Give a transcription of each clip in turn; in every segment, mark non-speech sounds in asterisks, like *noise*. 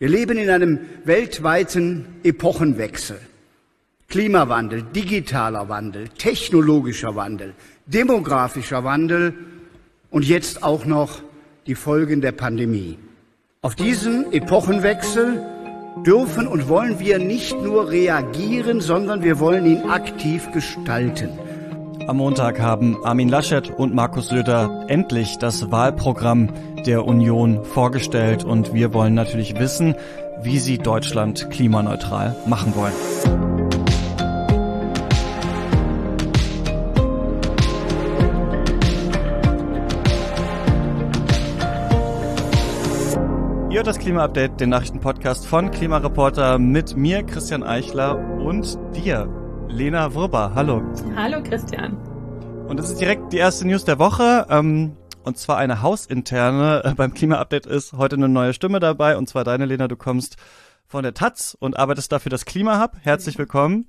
Wir leben in einem weltweiten Epochenwechsel. Klimawandel, digitaler Wandel, technologischer Wandel, demografischer Wandel und jetzt auch noch die Folgen der Pandemie. Auf diesen Epochenwechsel dürfen und wollen wir nicht nur reagieren, sondern wir wollen ihn aktiv gestalten. Am Montag haben Armin Laschet und Markus Söder endlich das Wahlprogramm der Union vorgestellt und wir wollen natürlich wissen, wie sie Deutschland klimaneutral machen wollen. Ihr das Klima-Update, den Nachrichtenpodcast von Klimareporter mit mir, Christian Eichler und dir, Lena Wurber. Hallo. Hallo, Christian. Und das ist direkt die erste News der Woche. Ähm, und zwar eine hausinterne. Äh, beim Klima-Update ist heute eine neue Stimme dabei. Und zwar deine, Lena. Du kommst von der Taz und arbeitest dafür das Klima-Hub. Herzlich willkommen.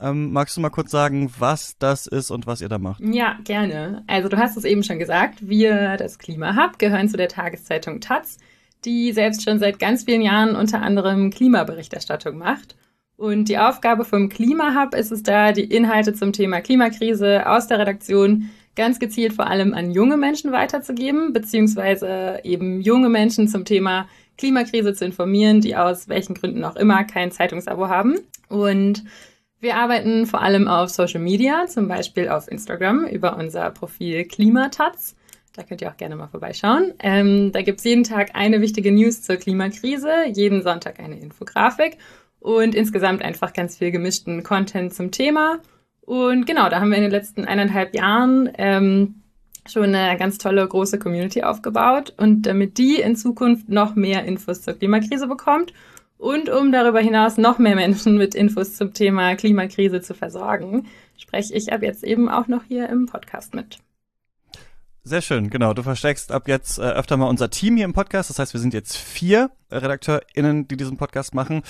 Ähm, magst du mal kurz sagen, was das ist und was ihr da macht? Ja, gerne. Also du hast es eben schon gesagt. Wir, das Klima-Hub, gehören zu der Tageszeitung Taz, die selbst schon seit ganz vielen Jahren unter anderem Klimaberichterstattung macht. Und die Aufgabe vom Klimahub ist es da, die Inhalte zum Thema Klimakrise aus der Redaktion ganz gezielt vor allem an junge Menschen weiterzugeben, beziehungsweise eben junge Menschen zum Thema Klimakrise zu informieren, die aus welchen Gründen auch immer kein Zeitungsabo haben. Und wir arbeiten vor allem auf Social Media, zum Beispiel auf Instagram über unser Profil Klimatatz. Da könnt ihr auch gerne mal vorbeischauen. Ähm, da gibt's jeden Tag eine wichtige News zur Klimakrise, jeden Sonntag eine Infografik und insgesamt einfach ganz viel gemischten Content zum Thema. Und genau, da haben wir in den letzten eineinhalb Jahren ähm, schon eine ganz tolle große Community aufgebaut. Und damit die in Zukunft noch mehr Infos zur Klimakrise bekommt und um darüber hinaus noch mehr Menschen mit Infos zum Thema Klimakrise zu versorgen, spreche ich ab jetzt eben auch noch hier im Podcast mit. Sehr schön, genau. Du versteckst ab jetzt äh, öfter mal unser Team hier im Podcast. Das heißt, wir sind jetzt vier RedakteurInnen, die diesen Podcast machen.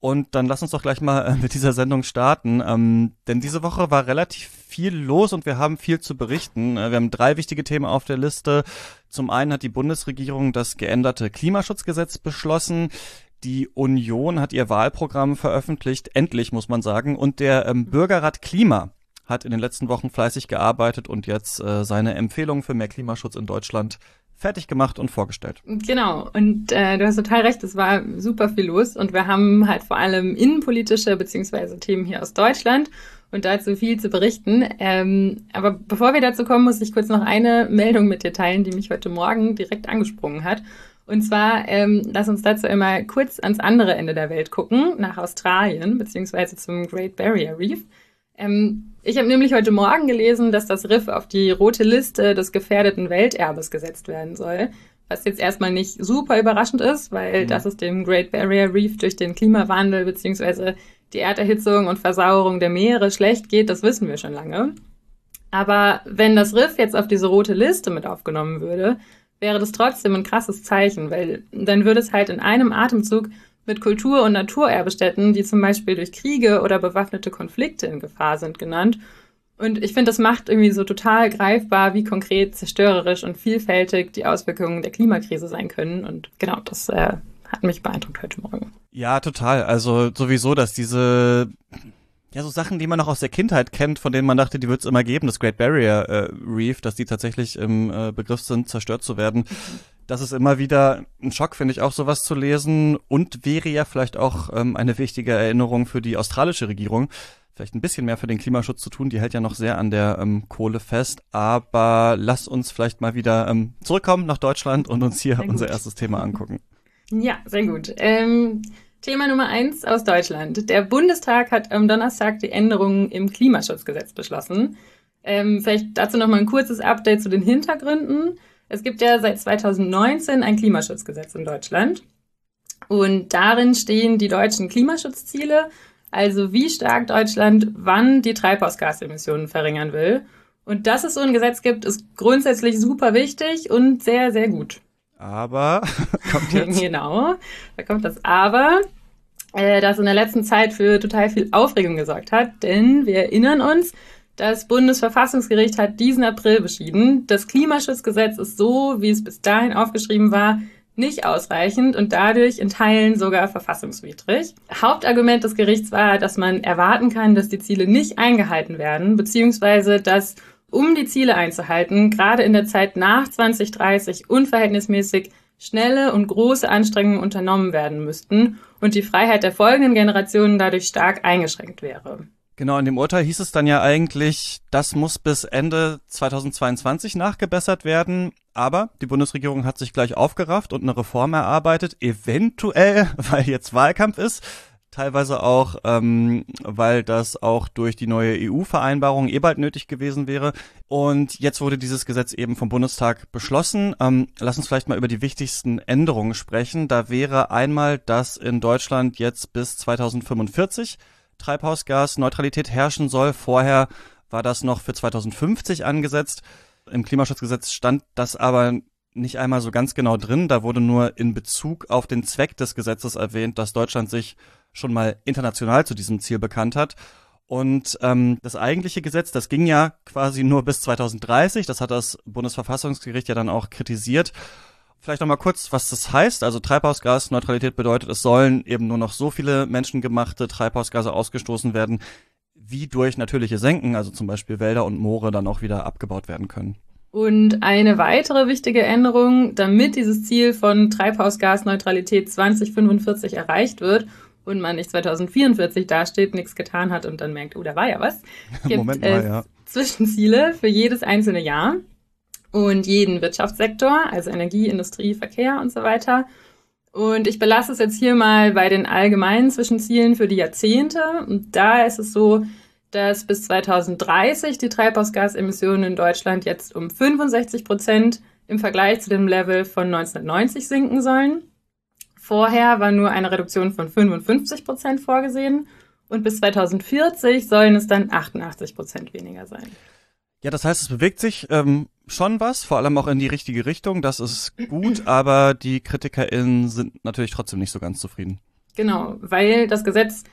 Und dann lass uns doch gleich mal äh, mit dieser Sendung starten. Ähm, denn diese Woche war relativ viel los und wir haben viel zu berichten. Äh, wir haben drei wichtige Themen auf der Liste. Zum einen hat die Bundesregierung das geänderte Klimaschutzgesetz beschlossen. Die Union hat ihr Wahlprogramm veröffentlicht, endlich muss man sagen. Und der ähm, Bürgerrat Klima hat in den letzten Wochen fleißig gearbeitet und jetzt äh, seine Empfehlungen für mehr Klimaschutz in Deutschland fertig gemacht und vorgestellt. Genau, und äh, du hast total recht, es war super viel los und wir haben halt vor allem innenpolitische beziehungsweise Themen hier aus Deutschland und dazu viel zu berichten. Ähm, aber bevor wir dazu kommen, muss ich kurz noch eine Meldung mit dir teilen, die mich heute Morgen direkt angesprungen hat. Und zwar, ähm, lass uns dazu einmal kurz ans andere Ende der Welt gucken, nach Australien beziehungsweise zum Great Barrier Reef. Ähm, ich habe nämlich heute Morgen gelesen, dass das Riff auf die rote Liste des gefährdeten Welterbes gesetzt werden soll. Was jetzt erstmal nicht super überraschend ist, weil mhm. dass es dem Great Barrier Reef durch den Klimawandel beziehungsweise die Erderhitzung und Versauerung der Meere schlecht geht, das wissen wir schon lange. Aber wenn das Riff jetzt auf diese rote Liste mit aufgenommen würde, wäre das trotzdem ein krasses Zeichen, weil dann würde es halt in einem Atemzug mit Kultur- und Naturerbestätten, die zum Beispiel durch Kriege oder bewaffnete Konflikte in Gefahr sind, genannt. Und ich finde, das macht irgendwie so total greifbar, wie konkret, zerstörerisch und vielfältig die Auswirkungen der Klimakrise sein können. Und genau, das äh, hat mich beeindruckt heute Morgen. Ja, total. Also sowieso, dass diese ja, so Sachen, die man noch aus der Kindheit kennt, von denen man dachte, die wird es immer geben, das Great Barrier äh, Reef, dass die tatsächlich im äh, Begriff sind, zerstört zu werden. Das ist immer wieder ein Schock, finde ich, auch sowas zu lesen und wäre ja vielleicht auch ähm, eine wichtige Erinnerung für die australische Regierung, vielleicht ein bisschen mehr für den Klimaschutz zu tun. Die hält ja noch sehr an der ähm, Kohle fest. Aber lass uns vielleicht mal wieder ähm, zurückkommen nach Deutschland und uns hier unser erstes Thema angucken. Ja, sehr gut. Ähm, Thema Nummer eins aus Deutschland. Der Bundestag hat am Donnerstag die Änderungen im Klimaschutzgesetz beschlossen. Ähm, vielleicht dazu noch mal ein kurzes Update zu den Hintergründen. Es gibt ja seit 2019 ein Klimaschutzgesetz in Deutschland. Und darin stehen die deutschen Klimaschutzziele, also wie stark Deutschland wann die Treibhausgasemissionen verringern will. Und dass es so ein Gesetz gibt, ist grundsätzlich super wichtig und sehr, sehr gut. Aber *laughs* kommt jetzt. genau, da kommt das Aber, äh, das in der letzten Zeit für total viel Aufregung gesorgt hat, denn wir erinnern uns, das Bundesverfassungsgericht hat diesen April beschieden, das Klimaschutzgesetz ist so, wie es bis dahin aufgeschrieben war, nicht ausreichend und dadurch in Teilen sogar verfassungswidrig. Hauptargument des Gerichts war, dass man erwarten kann, dass die Ziele nicht eingehalten werden, beziehungsweise dass, um die Ziele einzuhalten, gerade in der Zeit nach 2030 unverhältnismäßig schnelle und große Anstrengungen unternommen werden müssten und die Freiheit der folgenden Generationen dadurch stark eingeschränkt wäre. Genau, in dem Urteil hieß es dann ja eigentlich, das muss bis Ende 2022 nachgebessert werden. Aber die Bundesregierung hat sich gleich aufgerafft und eine Reform erarbeitet, eventuell, *laughs* weil jetzt Wahlkampf ist, teilweise auch, ähm, weil das auch durch die neue EU-Vereinbarung eh bald nötig gewesen wäre. Und jetzt wurde dieses Gesetz eben vom Bundestag beschlossen. Ähm, lass uns vielleicht mal über die wichtigsten Änderungen sprechen. Da wäre einmal, dass in Deutschland jetzt bis 2045 Treibhausgasneutralität herrschen soll. Vorher war das noch für 2050 angesetzt. Im Klimaschutzgesetz stand das aber nicht einmal so ganz genau drin. Da wurde nur in Bezug auf den Zweck des Gesetzes erwähnt, dass Deutschland sich schon mal international zu diesem Ziel bekannt hat. Und ähm, das eigentliche Gesetz, das ging ja quasi nur bis 2030. Das hat das Bundesverfassungsgericht ja dann auch kritisiert. Vielleicht nochmal kurz, was das heißt. Also Treibhausgasneutralität bedeutet, es sollen eben nur noch so viele menschengemachte Treibhausgase ausgestoßen werden, wie durch natürliche Senken, also zum Beispiel Wälder und Moore, dann auch wieder abgebaut werden können. Und eine weitere wichtige Änderung, damit dieses Ziel von Treibhausgasneutralität 2045 erreicht wird und man nicht 2044 dasteht, nichts getan hat und dann merkt, oh, da war ja was, *laughs* gibt Moment mal, es ja. Zwischenziele für jedes einzelne Jahr und jeden Wirtschaftssektor, also Energie, Industrie, Verkehr und so weiter. Und ich belasse es jetzt hier mal bei den allgemeinen Zwischenzielen für die Jahrzehnte. Und da ist es so, dass bis 2030 die Treibhausgasemissionen in Deutschland jetzt um 65 Prozent im Vergleich zu dem Level von 1990 sinken sollen. Vorher war nur eine Reduktion von 55 Prozent vorgesehen und bis 2040 sollen es dann 88 Prozent weniger sein. Ja, das heißt, es bewegt sich ähm, schon was, vor allem auch in die richtige Richtung. Das ist gut, *clears throat* aber die KritikerInnen sind natürlich trotzdem nicht so ganz zufrieden. Genau, weil das Gesetz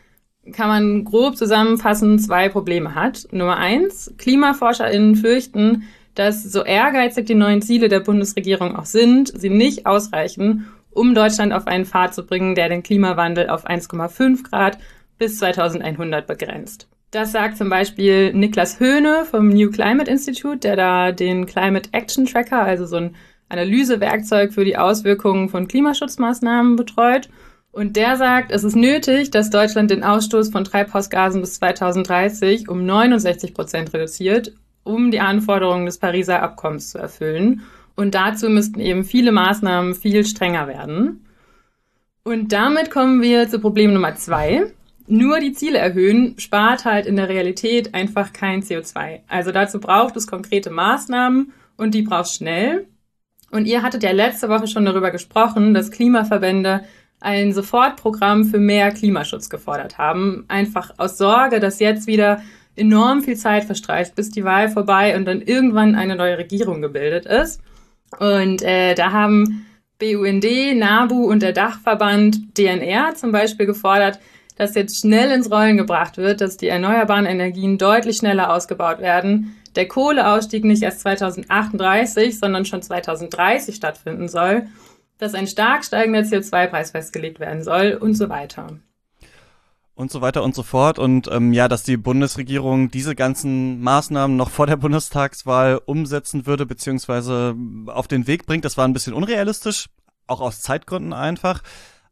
kann man grob zusammenfassen, zwei Probleme hat. Nummer eins, KlimaforscherInnen fürchten, dass so ehrgeizig die neuen Ziele der Bundesregierung auch sind, sie nicht ausreichen, um Deutschland auf einen Pfad zu bringen, der den Klimawandel auf 1,5 Grad bis 2100 begrenzt. Das sagt zum Beispiel Niklas Höhne vom New Climate Institute, der da den Climate Action Tracker, also so ein Analysewerkzeug für die Auswirkungen von Klimaschutzmaßnahmen betreut. Und der sagt, es ist nötig, dass Deutschland den Ausstoß von Treibhausgasen bis 2030 um 69 Prozent reduziert, um die Anforderungen des Pariser Abkommens zu erfüllen. Und dazu müssten eben viele Maßnahmen viel strenger werden. Und damit kommen wir zu Problem Nummer zwei nur die Ziele erhöhen, spart halt in der Realität einfach kein CO2. Also dazu braucht es konkrete Maßnahmen und die braucht schnell. Und ihr hattet ja letzte Woche schon darüber gesprochen, dass Klimaverbände ein Sofortprogramm für mehr Klimaschutz gefordert haben. Einfach aus Sorge, dass jetzt wieder enorm viel Zeit verstreicht, bis die Wahl vorbei und dann irgendwann eine neue Regierung gebildet ist. Und äh, da haben BUND, NABU und der Dachverband DNR zum Beispiel gefordert, dass jetzt schnell ins Rollen gebracht wird, dass die erneuerbaren Energien deutlich schneller ausgebaut werden, der Kohleausstieg nicht erst 2038, sondern schon 2030 stattfinden soll, dass ein stark steigender CO2-Preis festgelegt werden soll und so weiter. Und so weiter und so fort. Und ähm, ja, dass die Bundesregierung diese ganzen Maßnahmen noch vor der Bundestagswahl umsetzen würde, beziehungsweise auf den Weg bringt, das war ein bisschen unrealistisch, auch aus Zeitgründen einfach.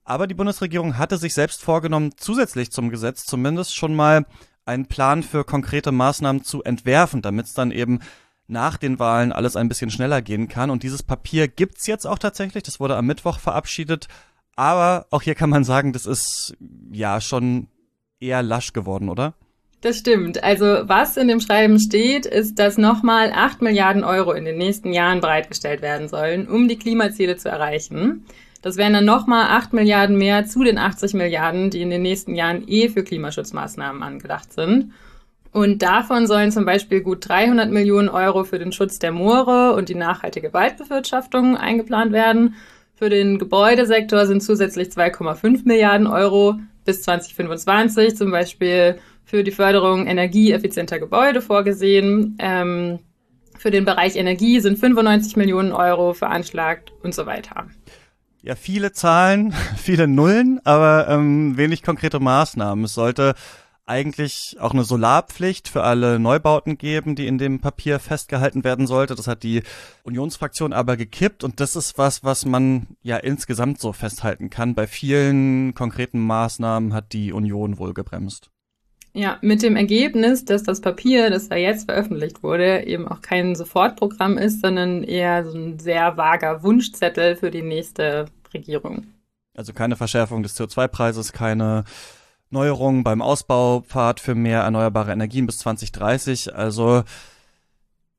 Aber die Bundesregierung hatte sich selbst vorgenommen, zusätzlich zum Gesetz zumindest schon mal einen Plan für konkrete Maßnahmen zu entwerfen, damit es dann eben nach den Wahlen alles ein bisschen schneller gehen kann. Und dieses Papier gibt's jetzt auch tatsächlich. Das wurde am Mittwoch verabschiedet. Aber auch hier kann man sagen, das ist ja schon eher lasch geworden, oder? Das stimmt. Also was in dem Schreiben steht, ist, dass nochmal 8 Milliarden Euro in den nächsten Jahren bereitgestellt werden sollen, um die Klimaziele zu erreichen. Das wären dann nochmal 8 Milliarden mehr zu den 80 Milliarden, die in den nächsten Jahren eh für Klimaschutzmaßnahmen angedacht sind. Und davon sollen zum Beispiel gut 300 Millionen Euro für den Schutz der Moore und die nachhaltige Waldbewirtschaftung eingeplant werden. Für den Gebäudesektor sind zusätzlich 2,5 Milliarden Euro bis 2025 zum Beispiel für die Förderung energieeffizienter Gebäude vorgesehen. Ähm, für den Bereich Energie sind 95 Millionen Euro veranschlagt und so weiter. Ja viele Zahlen, *laughs* viele Nullen, aber ähm, wenig konkrete Maßnahmen. Es sollte eigentlich auch eine Solarpflicht für alle Neubauten geben, die in dem Papier festgehalten werden sollte. Das hat die Unionsfraktion aber gekippt und das ist was, was man ja insgesamt so festhalten kann. Bei vielen konkreten Maßnahmen hat die Union wohl gebremst. Ja, mit dem Ergebnis, dass das Papier, das da jetzt veröffentlicht wurde, eben auch kein Sofortprogramm ist, sondern eher so ein sehr vager Wunschzettel für die nächste Regierung. Also keine Verschärfung des CO2-Preises, keine Neuerungen beim Ausbaupfad für mehr erneuerbare Energien bis 2030. Also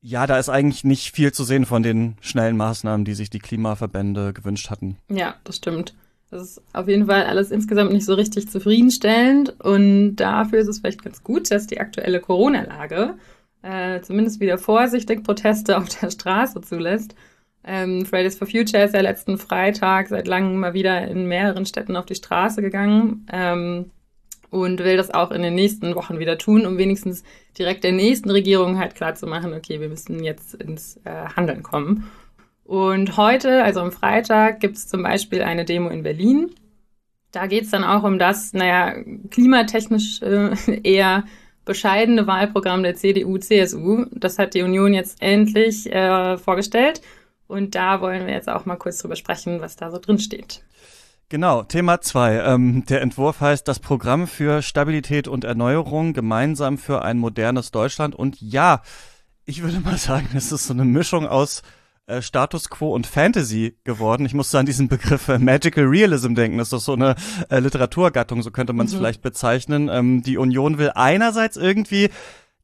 ja, da ist eigentlich nicht viel zu sehen von den schnellen Maßnahmen, die sich die Klimaverbände gewünscht hatten. Ja, das stimmt. Das ist auf jeden Fall alles insgesamt nicht so richtig zufriedenstellend und dafür ist es vielleicht ganz gut, dass die aktuelle Corona-Lage äh, zumindest wieder vorsichtig Proteste auf der Straße zulässt. Ähm, Fridays for Future ist ja letzten Freitag seit langem mal wieder in mehreren Städten auf die Straße gegangen. Ähm, und will das auch in den nächsten Wochen wieder tun, um wenigstens direkt der nächsten Regierung halt klar zu machen, okay, wir müssen jetzt ins äh, Handeln kommen. Und heute, also am Freitag, gibt es zum Beispiel eine Demo in Berlin. Da geht es dann auch um das, naja, klimatechnisch äh, *laughs* eher bescheidene Wahlprogramm der CDU-CSU. Das hat die Union jetzt endlich äh, vorgestellt. Und da wollen wir jetzt auch mal kurz drüber sprechen, was da so drin steht. Genau, Thema zwei. Ähm, der Entwurf heißt das Programm für Stabilität und Erneuerung gemeinsam für ein modernes Deutschland. Und ja, ich würde mal sagen, es ist so eine Mischung aus äh, Status Quo und Fantasy geworden. Ich musste an diesen Begriff äh, Magical Realism denken. Das ist doch so eine äh, Literaturgattung, so könnte man es mhm. vielleicht bezeichnen. Ähm, die Union will einerseits irgendwie,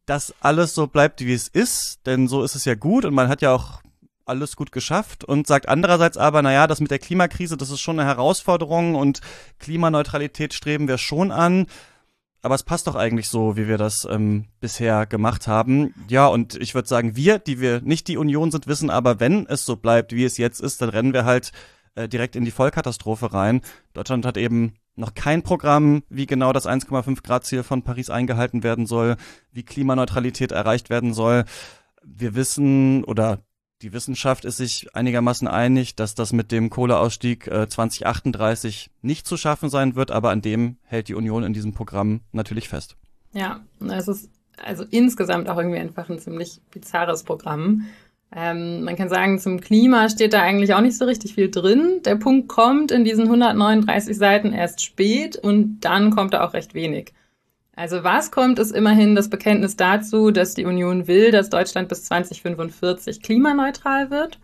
dass alles so bleibt, wie es ist, denn so ist es ja gut und man hat ja auch alles gut geschafft und sagt andererseits aber, naja, das mit der Klimakrise, das ist schon eine Herausforderung und Klimaneutralität streben wir schon an. Aber es passt doch eigentlich so, wie wir das ähm, bisher gemacht haben. Ja, und ich würde sagen, wir, die wir nicht die Union sind, wissen aber, wenn es so bleibt, wie es jetzt ist, dann rennen wir halt äh, direkt in die Vollkatastrophe rein. Deutschland hat eben noch kein Programm, wie genau das 1,5 Grad Ziel von Paris eingehalten werden soll, wie Klimaneutralität erreicht werden soll. Wir wissen oder die Wissenschaft ist sich einigermaßen einig, dass das mit dem Kohleausstieg äh, 2038 nicht zu schaffen sein wird, aber an dem hält die Union in diesem Programm natürlich fest. Ja, es ist also insgesamt auch irgendwie einfach ein ziemlich bizarres Programm. Ähm, man kann sagen, zum Klima steht da eigentlich auch nicht so richtig viel drin. Der Punkt kommt in diesen 139 Seiten erst spät und dann kommt da auch recht wenig. Also was kommt, ist immerhin das Bekenntnis dazu, dass die Union will, dass Deutschland bis 2045 klimaneutral wird.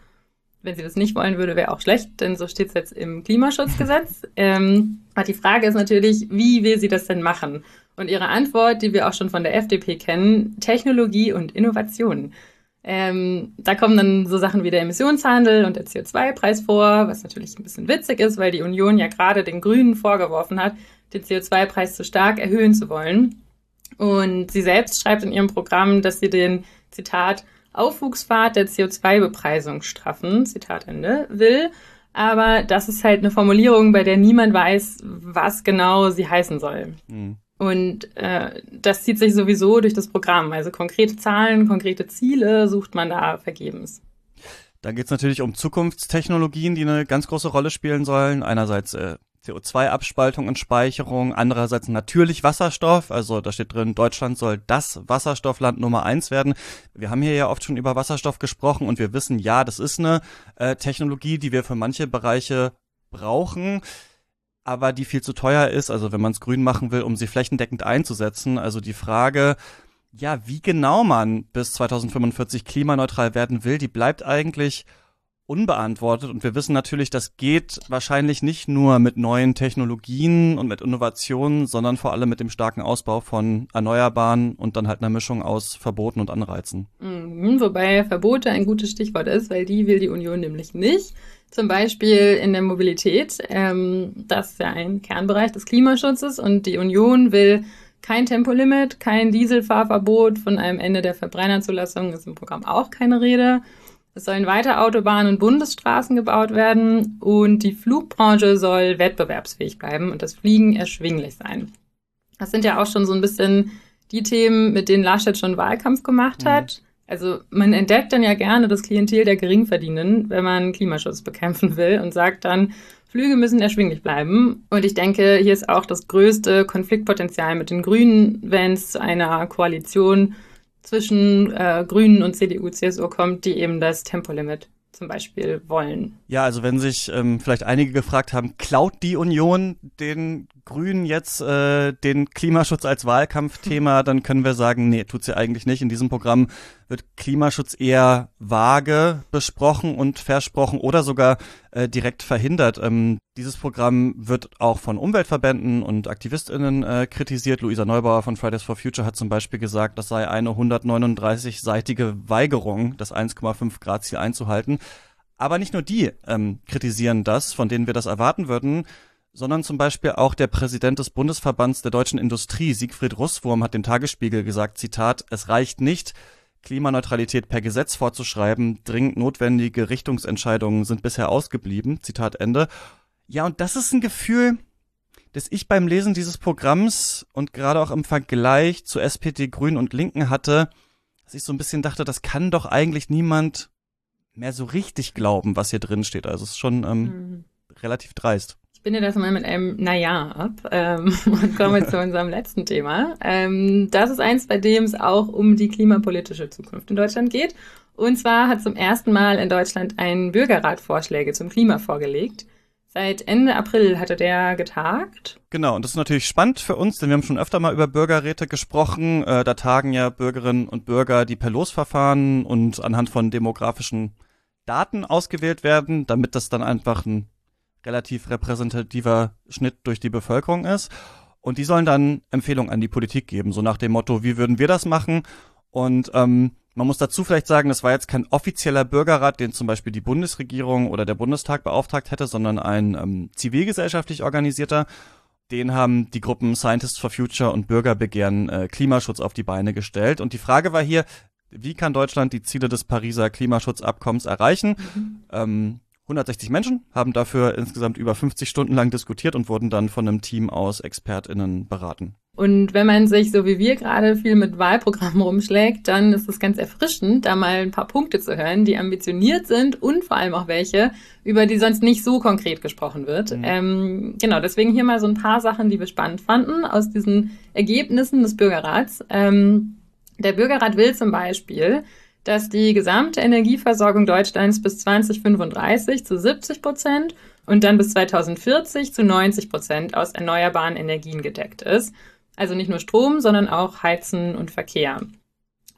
Wenn sie das nicht wollen würde, wäre auch schlecht, denn so steht es jetzt im Klimaschutzgesetz. *laughs* ähm, aber die Frage ist natürlich, wie will sie das denn machen? Und ihre Antwort, die wir auch schon von der FDP kennen, Technologie und Innovation. Ähm, da kommen dann so Sachen wie der Emissionshandel und der CO2-Preis vor, was natürlich ein bisschen witzig ist, weil die Union ja gerade den Grünen vorgeworfen hat, den CO2-Preis zu stark erhöhen zu wollen. Und sie selbst schreibt in ihrem Programm, dass sie den, Zitat, Aufwuchspfad der CO2-Bepreisung straffen, Zitat Ende, will. Aber das ist halt eine Formulierung, bei der niemand weiß, was genau sie heißen soll. Mhm. Und äh, das zieht sich sowieso durch das Programm. Also konkrete Zahlen, konkrete Ziele sucht man da vergebens. Dann geht es natürlich um Zukunftstechnologien, die eine ganz große Rolle spielen sollen. Einerseits äh, CO2-Abspaltung und Speicherung, andererseits natürlich Wasserstoff, also da steht drin, Deutschland soll das Wasserstoffland Nummer eins werden. Wir haben hier ja oft schon über Wasserstoff gesprochen und wir wissen, ja, das ist eine äh, Technologie, die wir für manche Bereiche brauchen, aber die viel zu teuer ist, also wenn man es grün machen will, um sie flächendeckend einzusetzen. Also die Frage, ja, wie genau man bis 2045 klimaneutral werden will, die bleibt eigentlich unbeantwortet. Und wir wissen natürlich, das geht wahrscheinlich nicht nur mit neuen Technologien und mit Innovationen, sondern vor allem mit dem starken Ausbau von Erneuerbaren und dann halt einer Mischung aus Verboten und Anreizen. Mhm, wobei Verbote ein gutes Stichwort ist, weil die will die Union nämlich nicht. Zum Beispiel in der Mobilität. Ähm, das ist ja ein Kernbereich des Klimaschutzes und die Union will kein Tempolimit, kein Dieselfahrverbot, von einem Ende der Verbrennerzulassung ist im Programm auch keine Rede. Es sollen weiter Autobahnen und Bundesstraßen gebaut werden und die Flugbranche soll wettbewerbsfähig bleiben und das Fliegen erschwinglich sein. Das sind ja auch schon so ein bisschen die Themen, mit denen Laschet schon Wahlkampf gemacht hat. Mhm. Also man entdeckt dann ja gerne das Klientel der Geringverdienenden, wenn man Klimaschutz bekämpfen will und sagt dann, Flüge müssen erschwinglich bleiben. Und ich denke, hier ist auch das größte Konfliktpotenzial mit den Grünen, wenn es zu einer Koalition zwischen äh, Grünen und CDU, CSU kommt, die eben das Tempolimit zum Beispiel wollen. Ja, also wenn sich ähm, vielleicht einige gefragt haben, klaut die Union den Grünen jetzt äh, den Klimaschutz als Wahlkampfthema, *laughs* dann können wir sagen, nee, tut sie eigentlich nicht. In diesem Programm wird Klimaschutz eher vage besprochen und versprochen oder sogar äh, direkt verhindert. Ähm, dieses Programm wird auch von Umweltverbänden und AktivistInnen äh, kritisiert. Luisa Neubauer von Fridays for Future hat zum Beispiel gesagt, das sei eine 139-seitige Weigerung, das 1,5 Grad Ziel einzuhalten. Aber nicht nur die ähm, kritisieren das, von denen wir das erwarten würden, sondern zum Beispiel auch der Präsident des Bundesverbands der deutschen Industrie, Siegfried Russwurm, hat dem Tagesspiegel gesagt, Zitat, es reicht nicht, Klimaneutralität per Gesetz vorzuschreiben, dringend notwendige Richtungsentscheidungen sind bisher ausgeblieben. Zitat Ende. Ja, und das ist ein Gefühl, das ich beim Lesen dieses Programms und gerade auch im Vergleich zu SPD, Grünen und Linken hatte, dass ich so ein bisschen dachte, das kann doch eigentlich niemand mehr so richtig glauben, was hier drin steht. Also es ist schon ähm, mhm. relativ dreist. Ich binde das mal mit einem Naja ab ähm, *laughs* und komme zu unserem letzten Thema. Ähm, das ist eins, bei dem es auch um die klimapolitische Zukunft in Deutschland geht. Und zwar hat zum ersten Mal in Deutschland ein Bürgerrat Vorschläge zum Klima vorgelegt. Seit Ende April hatte der getagt. Genau, und das ist natürlich spannend für uns, denn wir haben schon öfter mal über Bürgerräte gesprochen. Äh, da tagen ja Bürgerinnen und Bürger, die per Losverfahren und anhand von demografischen Daten ausgewählt werden, damit das dann einfach ein relativ repräsentativer Schnitt durch die Bevölkerung ist. Und die sollen dann Empfehlungen an die Politik geben, so nach dem Motto, wie würden wir das machen? Und ähm, man muss dazu vielleicht sagen, das war jetzt kein offizieller Bürgerrat, den zum Beispiel die Bundesregierung oder der Bundestag beauftragt hätte, sondern ein ähm, zivilgesellschaftlich organisierter. Den haben die Gruppen Scientists for Future und Bürgerbegehren äh, Klimaschutz auf die Beine gestellt. Und die Frage war hier, wie kann Deutschland die Ziele des Pariser Klimaschutzabkommens erreichen? Mhm. Ähm, 160 Menschen haben dafür insgesamt über 50 Stunden lang diskutiert und wurden dann von einem Team aus ExpertInnen beraten. Und wenn man sich, so wie wir gerade, viel mit Wahlprogrammen rumschlägt, dann ist es ganz erfrischend, da mal ein paar Punkte zu hören, die ambitioniert sind und vor allem auch welche, über die sonst nicht so konkret gesprochen wird. Mhm. Ähm, genau, deswegen hier mal so ein paar Sachen, die wir spannend fanden aus diesen Ergebnissen des Bürgerrats. Ähm, der Bürgerrat will zum Beispiel, dass die gesamte Energieversorgung Deutschlands bis 2035 zu 70 Prozent und dann bis 2040 zu 90 Prozent aus erneuerbaren Energien gedeckt ist. Also nicht nur Strom, sondern auch Heizen und Verkehr.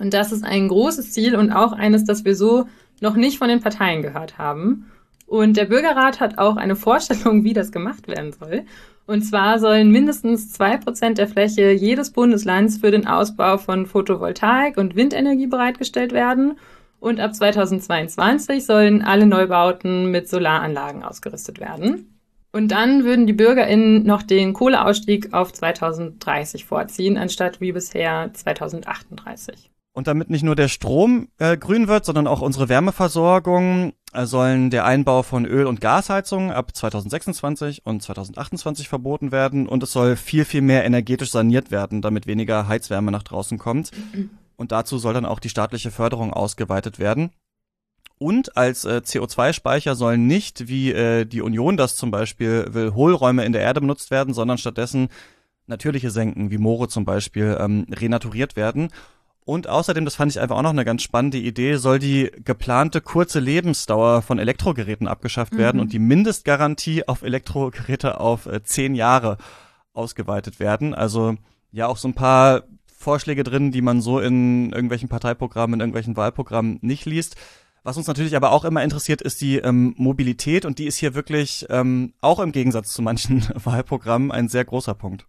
Und das ist ein großes Ziel und auch eines, das wir so noch nicht von den Parteien gehört haben. Und der Bürgerrat hat auch eine Vorstellung, wie das gemacht werden soll. Und zwar sollen mindestens zwei Prozent der Fläche jedes Bundeslands für den Ausbau von Photovoltaik und Windenergie bereitgestellt werden. Und ab 2022 sollen alle Neubauten mit Solaranlagen ausgerüstet werden. Und dann würden die BürgerInnen noch den Kohleausstieg auf 2030 vorziehen, anstatt wie bisher 2038. Und damit nicht nur der Strom äh, grün wird, sondern auch unsere Wärmeversorgung, sollen der Einbau von Öl- und Gasheizungen ab 2026 und 2028 verboten werden. Und es soll viel, viel mehr energetisch saniert werden, damit weniger Heizwärme nach draußen kommt. Und dazu soll dann auch die staatliche Förderung ausgeweitet werden. Und als äh, CO2-Speicher sollen nicht, wie äh, die Union das zum Beispiel will, Hohlräume in der Erde benutzt werden, sondern stattdessen natürliche Senken, wie Moore zum Beispiel, ähm, renaturiert werden. Und außerdem, das fand ich einfach auch noch eine ganz spannende Idee, soll die geplante kurze Lebensdauer von Elektrogeräten abgeschafft werden mhm. und die Mindestgarantie auf Elektrogeräte auf äh, zehn Jahre ausgeweitet werden. Also ja, auch so ein paar Vorschläge drin, die man so in irgendwelchen Parteiprogrammen, in irgendwelchen Wahlprogrammen nicht liest. Was uns natürlich aber auch immer interessiert, ist die ähm, Mobilität und die ist hier wirklich ähm, auch im Gegensatz zu manchen *laughs* Wahlprogrammen ein sehr großer Punkt.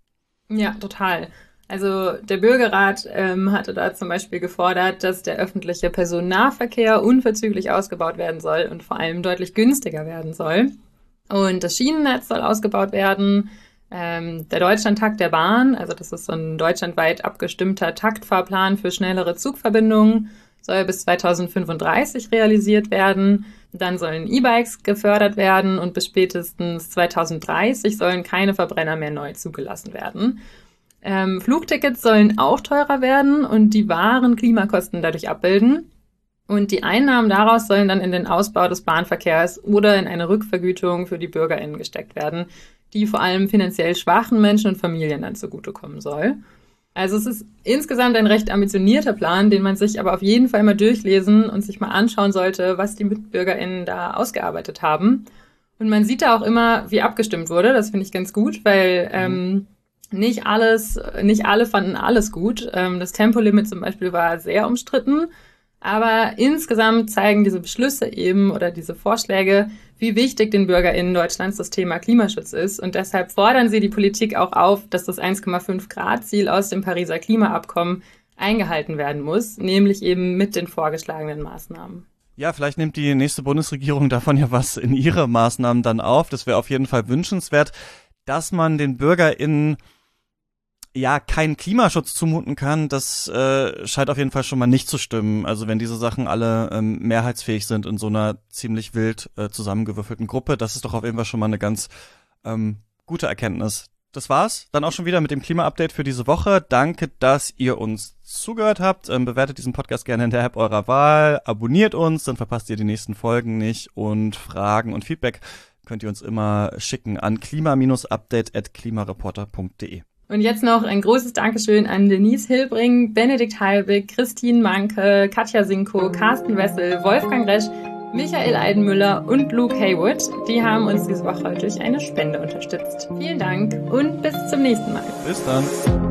Ja, total. Also der Bürgerrat ähm, hatte da zum Beispiel gefordert, dass der öffentliche Personennahverkehr unverzüglich ausgebaut werden soll und vor allem deutlich günstiger werden soll. Und das Schienennetz soll ausgebaut werden. Ähm, der Deutschlandtakt der Bahn, also das ist so ein deutschlandweit abgestimmter Taktfahrplan für schnellere Zugverbindungen, soll bis 2035 realisiert werden. Dann sollen E-Bikes gefördert werden und bis spätestens 2030 sollen keine Verbrenner mehr neu zugelassen werden. Ähm, Flugtickets sollen auch teurer werden und die wahren Klimakosten dadurch abbilden. Und die Einnahmen daraus sollen dann in den Ausbau des Bahnverkehrs oder in eine Rückvergütung für die BürgerInnen gesteckt werden, die vor allem finanziell schwachen Menschen und Familien dann zugutekommen soll. Also es ist insgesamt ein recht ambitionierter Plan, den man sich aber auf jeden Fall mal durchlesen und sich mal anschauen sollte, was die MitbürgerInnen da ausgearbeitet haben. Und man sieht da auch immer, wie abgestimmt wurde. Das finde ich ganz gut, weil ähm, nicht alles, nicht alle fanden alles gut. Ähm, das Tempolimit zum Beispiel war sehr umstritten. Aber insgesamt zeigen diese Beschlüsse eben oder diese Vorschläge, wie wichtig den BürgerInnen Deutschlands das Thema Klimaschutz ist. Und deshalb fordern sie die Politik auch auf, dass das 1,5 Grad Ziel aus dem Pariser Klimaabkommen eingehalten werden muss, nämlich eben mit den vorgeschlagenen Maßnahmen. Ja, vielleicht nimmt die nächste Bundesregierung davon ja was in ihre Maßnahmen dann auf. Das wäre auf jeden Fall wünschenswert, dass man den BürgerInnen ja keinen Klimaschutz zumuten kann, das äh, scheint auf jeden Fall schon mal nicht zu stimmen. Also wenn diese Sachen alle ähm, mehrheitsfähig sind in so einer ziemlich wild äh, zusammengewürfelten Gruppe, das ist doch auf jeden Fall schon mal eine ganz ähm, gute Erkenntnis. Das war's dann auch schon wieder mit dem Klima-Update für diese Woche. Danke, dass ihr uns zugehört habt. Ähm, bewertet diesen Podcast gerne in der App eurer Wahl. Abonniert uns, dann verpasst ihr die nächsten Folgen nicht. Und Fragen und Feedback könnt ihr uns immer schicken an klima-update at klimareporter.de. Und jetzt noch ein großes Dankeschön an Denise Hilbring, Benedikt Halbig, Christine Manke, Katja Sinko, Carsten Wessel, Wolfgang Resch, Michael Eidenmüller und Luke Haywood. Die haben uns diese Woche durch eine Spende unterstützt. Vielen Dank und bis zum nächsten Mal. Bis dann.